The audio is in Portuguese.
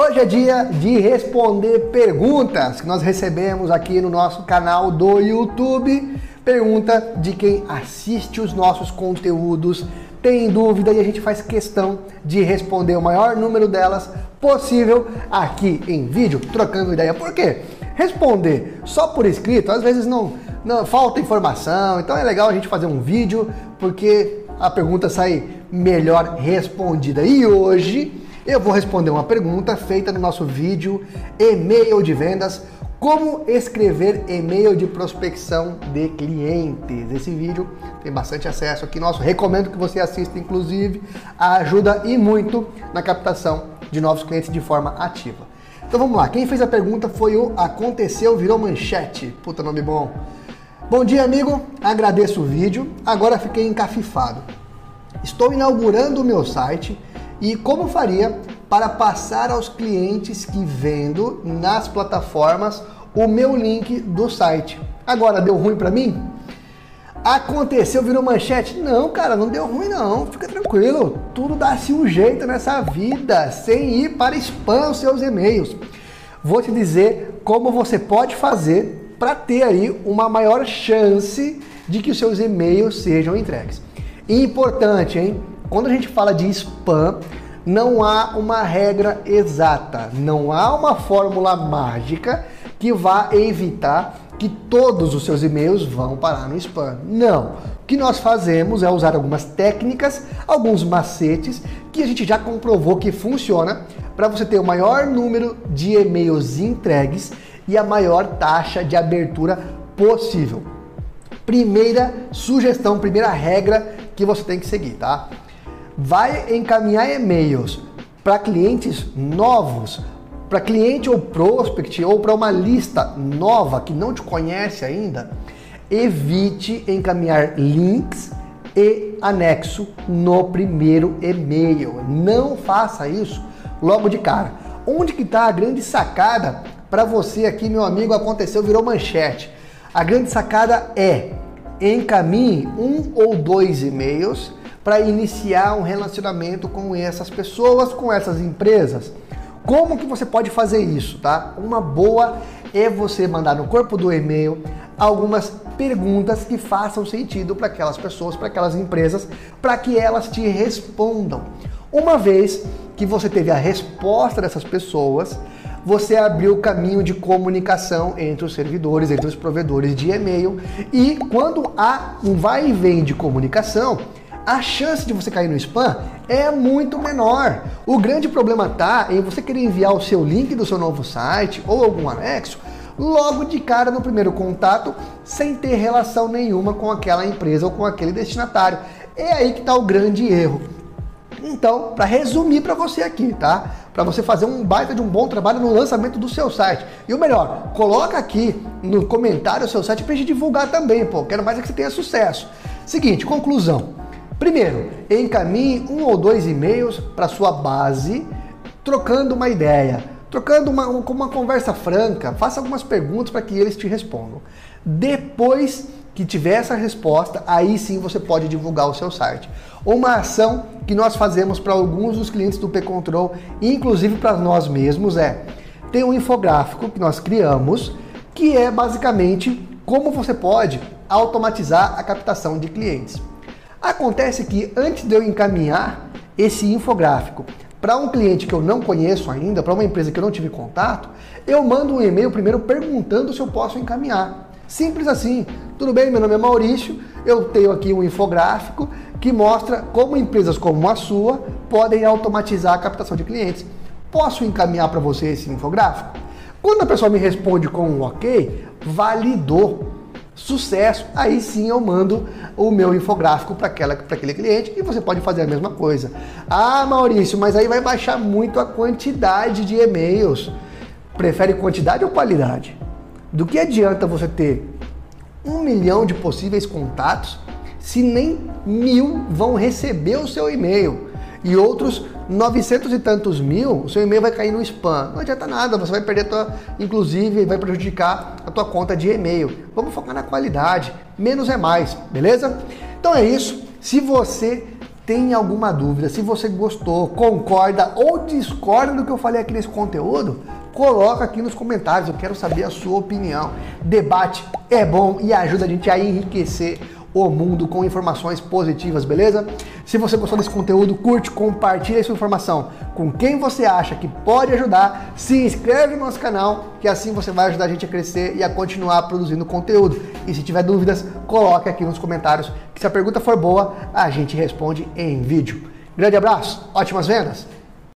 Hoje é dia de responder perguntas que nós recebemos aqui no nosso canal do YouTube. Pergunta de quem assiste os nossos conteúdos, tem dúvida e a gente faz questão de responder o maior número delas possível aqui em vídeo, trocando ideia. Por quê? Responder só por escrito, às vezes não, não falta informação, então é legal a gente fazer um vídeo porque a pergunta sai melhor respondida. E hoje eu vou responder uma pergunta feita no nosso vídeo e-mail de vendas, como escrever e-mail de prospecção de clientes. Esse vídeo tem bastante acesso aqui nosso, recomendo que você assista inclusive, ajuda e muito na captação de novos clientes de forma ativa. Então vamos lá, quem fez a pergunta foi o Aconteceu Virou Manchete. Puta nome bom. Bom dia, amigo. Agradeço o vídeo. Agora fiquei encafifado. Estou inaugurando o meu site e como faria para passar aos clientes que vendo nas plataformas o meu link do site. Agora deu ruim para mim? Aconteceu, virou manchete? Não, cara, não deu ruim não. Fica tranquilo. Tudo dá-se um jeito nessa vida, sem ir para spam os seus e-mails. Vou te dizer como você pode fazer para ter aí uma maior chance de que os seus e-mails sejam entregues. Importante, hein? Quando a gente fala de spam, não há uma regra exata, não há uma fórmula mágica que vá evitar que todos os seus e-mails vão parar no spam. Não. O que nós fazemos é usar algumas técnicas, alguns macetes que a gente já comprovou que funciona para você ter o maior número de e-mails entregues e a maior taxa de abertura possível. Primeira sugestão, primeira regra que você tem que seguir, tá? Vai encaminhar e-mails para clientes novos, para cliente ou prospect ou para uma lista nova que não te conhece ainda. Evite encaminhar links e anexo no primeiro e-mail. Não faça isso logo de cara. Onde que está a grande sacada para você aqui, meu amigo, aconteceu, virou manchete. A grande sacada é encaminhe um ou dois e-mails para iniciar um relacionamento com essas pessoas, com essas empresas. Como que você pode fazer isso, tá? Uma boa é você mandar no corpo do e-mail algumas perguntas que façam sentido para aquelas pessoas, para aquelas empresas, para que elas te respondam. Uma vez que você teve a resposta dessas pessoas, você abriu o caminho de comunicação entre os servidores, entre os provedores de e-mail. E quando há um vai e vem de comunicação, a chance de você cair no spam é muito menor. O grande problema tá em você querer enviar o seu link do seu novo site ou algum anexo logo de cara no primeiro contato, sem ter relação nenhuma com aquela empresa ou com aquele destinatário. É aí que está o grande erro. Então, para resumir para você aqui, tá? Para você fazer um baita de um bom trabalho no lançamento do seu site. E o melhor, coloca aqui no comentário o seu site para gente divulgar também, pô. Quero mais é que você tenha sucesso. Seguinte, conclusão. Primeiro, encaminhe um ou dois e-mails para sua base, trocando uma ideia, trocando uma, uma conversa franca, faça algumas perguntas para que eles te respondam. Depois que tiver essa resposta, aí sim você pode divulgar o seu site. Uma ação que nós fazemos para alguns dos clientes do P-Control, inclusive para nós mesmos, é ter um infográfico que nós criamos, que é basicamente como você pode automatizar a captação de clientes. Acontece que antes de eu encaminhar esse infográfico para um cliente que eu não conheço ainda, para uma empresa que eu não tive contato, eu mando um e-mail primeiro perguntando se eu posso encaminhar. Simples assim. Tudo bem, meu nome é Maurício, eu tenho aqui um infográfico que mostra como empresas como a sua podem automatizar a captação de clientes. Posso encaminhar para você esse infográfico? Quando a pessoa me responde com um ok, validou. Sucesso, aí sim eu mando o meu infográfico para aquele cliente e você pode fazer a mesma coisa. Ah, Maurício, mas aí vai baixar muito a quantidade de e-mails. Prefere quantidade ou qualidade? Do que adianta você ter um milhão de possíveis contatos se nem mil vão receber o seu e-mail e outros 900 e tantos mil, o seu e-mail vai cair no spam. Não adianta nada, você vai perder tua, inclusive vai prejudicar a tua conta de e-mail. Vamos focar na qualidade, menos é mais, beleza? Então é isso. Se você tem alguma dúvida, se você gostou, concorda ou discorda do que eu falei aqui nesse conteúdo, coloca aqui nos comentários, eu quero saber a sua opinião. Debate é bom e ajuda a gente a enriquecer o mundo com informações positivas, beleza? Se você gostou desse conteúdo, curte, compartilha essa informação com quem você acha que pode ajudar, se inscreve no nosso canal, que assim você vai ajudar a gente a crescer e a continuar produzindo conteúdo. E se tiver dúvidas, coloque aqui nos comentários, que se a pergunta for boa, a gente responde em vídeo. Grande abraço, ótimas vendas!